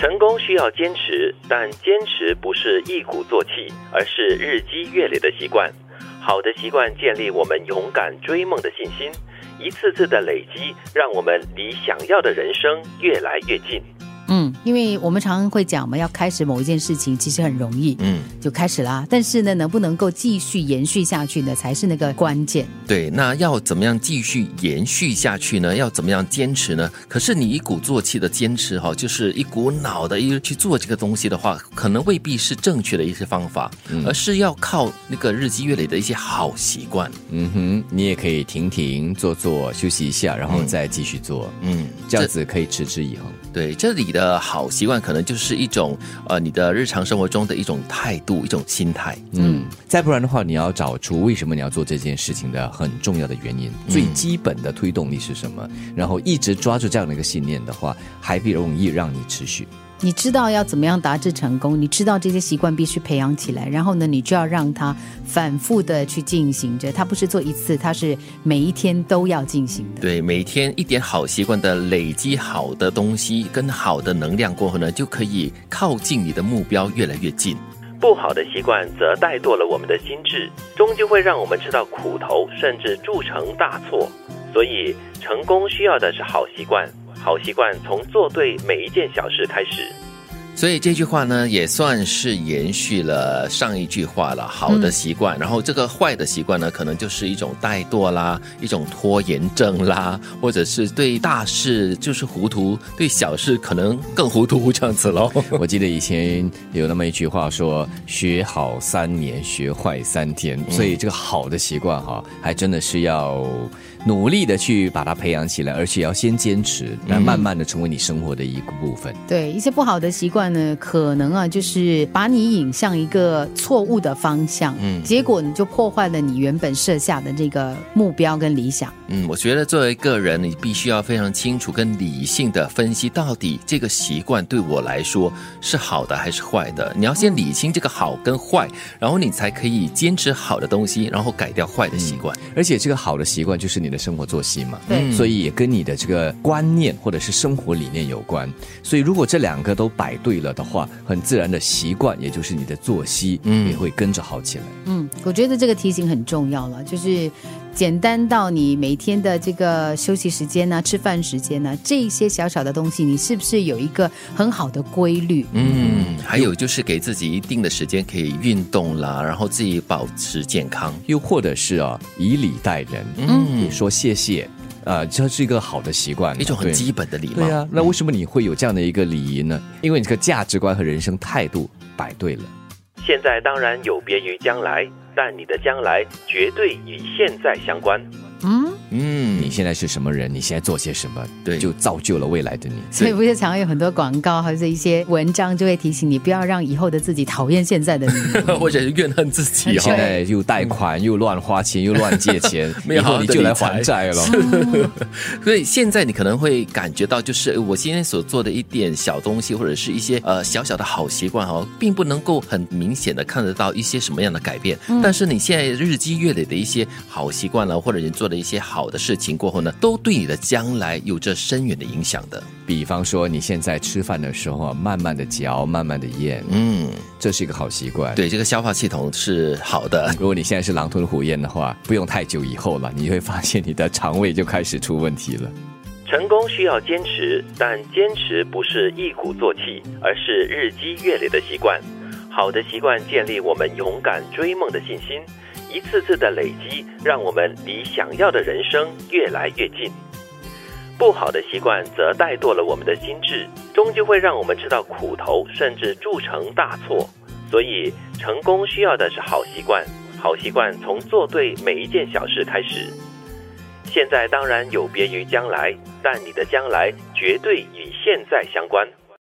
成功需要坚持，但坚持不是一鼓作气，而是日积月累的习惯。好的习惯建立我们勇敢追梦的信心，一次次的累积，让我们离想要的人生越来越近。嗯，因为我们常常会讲嘛，要开始某一件事情其实很容易，嗯，就开始啦。但是呢，能不能够继续延续下去呢，才是那个关键。对，那要怎么样继续延续下去呢？要怎么样坚持呢？可是你一鼓作气的坚持哈，就是一股脑的一去做这个东西的话，可能未必是正确的一些方法，而是要靠那个日积月累的一些好习惯。嗯哼，你也可以停停坐坐，休息一下，然后再继续做，嗯，这样子可以持之以恒。对，这里的好习惯可能就是一种呃，你的日常生活中的一种态度、一种心态。嗯，再不然的话，你要找出为什么你要做这件事情的很重要的原因，最基本的推动力是什么，然后一直抓住这样的一个信念的话，还不容易让你持续。你知道要怎么样达至成功，你知道这些习惯必须培养起来，然后呢，你就要让它反复的去进行着。它不是做一次，它是每一天都要进行的。对，每天一点好习惯的累积，好的东西跟好的能量过后呢，就可以靠近你的目标越来越近。不好的习惯则怠惰了我们的心智，终究会让我们吃到苦头，甚至铸成大错。所以，成功需要的是好习惯。好习惯从做对每一件小事开始。所以这句话呢，也算是延续了上一句话了。好的习惯，然后这个坏的习惯呢，可能就是一种怠惰啦，一种拖延症啦，或者是对大事就是糊涂，对小事可能更糊涂这样子喽。我记得以前有那么一句话说：“学好三年，学坏三天。”所以这个好的习惯哈，还真的是要努力的去把它培养起来，而且要先坚持，然后慢慢的成为你生活的一个部分。对一些不好的习惯呢，可能啊，就是把你引向一个错误的方向，嗯，结果你就破坏了你原本设下的这个目标跟理想。嗯，我觉得作为个人，你必须要非常清楚跟理性的分析，到底这个习惯对我来说是好的还是坏的。你要先理清这个好跟坏，然后你才可以坚持好的东西，然后改掉坏的习惯。而且这个好的习惯就是你的生活作息嘛，对所以也跟你的这个观念或者是生活理念有关。所以如果这两个都摆对了的话，很自然的习惯，也就是你的作息，嗯，也会跟着好起来。嗯，我觉得这个提醒很重要了，就是简单到你每天的这个休息时间呢、吃饭时间呢，这一些小小的东西，你是不是有一个很好的规律？嗯，还有就是给自己一定的时间可以运动啦，然后自己保持健康。又或者是啊，以礼待人，嗯，说谢谢，呃，这是一个好的习惯，一种很基本的礼貌。对啊，那为什么你会有这样的一个礼仪呢？因为你这个价值观和人生态度摆对了。现在当然有别于将来，但你的将来绝对与现在相关。嗯，嗯，你现在是什么人？你现在做些什么？对就造就了未来的你。所以不是常常有很多广告或者一些文章就会提醒你，不要让以后的自己讨厌现在的你。或者是怨恨自己哦。现在又贷款，又乱花钱，又乱借钱，没以后你就来还债了。所以现在你可能会感觉到，就是呃我今天所做的一点小东西，或者是一些呃小小的好习惯哦，并不能够很明显的看得到一些什么样的改变。但是你现在日积月累的一些好习惯了，或者你做的一些好的事情过后呢，都对你的将来有着深远的影响的。比方说，你现在吃饭的时候啊，慢慢的嚼，慢慢的咽，嗯，这是一个好习惯。，对，这个消化系统是好的。如果你现在是狼吞虎咽的话，不用太久以后了，你会发现你的肠胃就开始出问题了。成功需要坚持，但坚持不是一鼓作气，而是日积月累的习惯。好的习惯建立我们勇敢追梦的信心，一次次的累积，让我们离想要的人生越来越近。不好的习惯则怠惰了我们的心智，终究会让我们吃到苦头，甚至铸成大错。所以，成功需要的是好习惯。好习惯从做对每一件小事开始。现在当然有别于将来，但你的将来绝对与现在相关。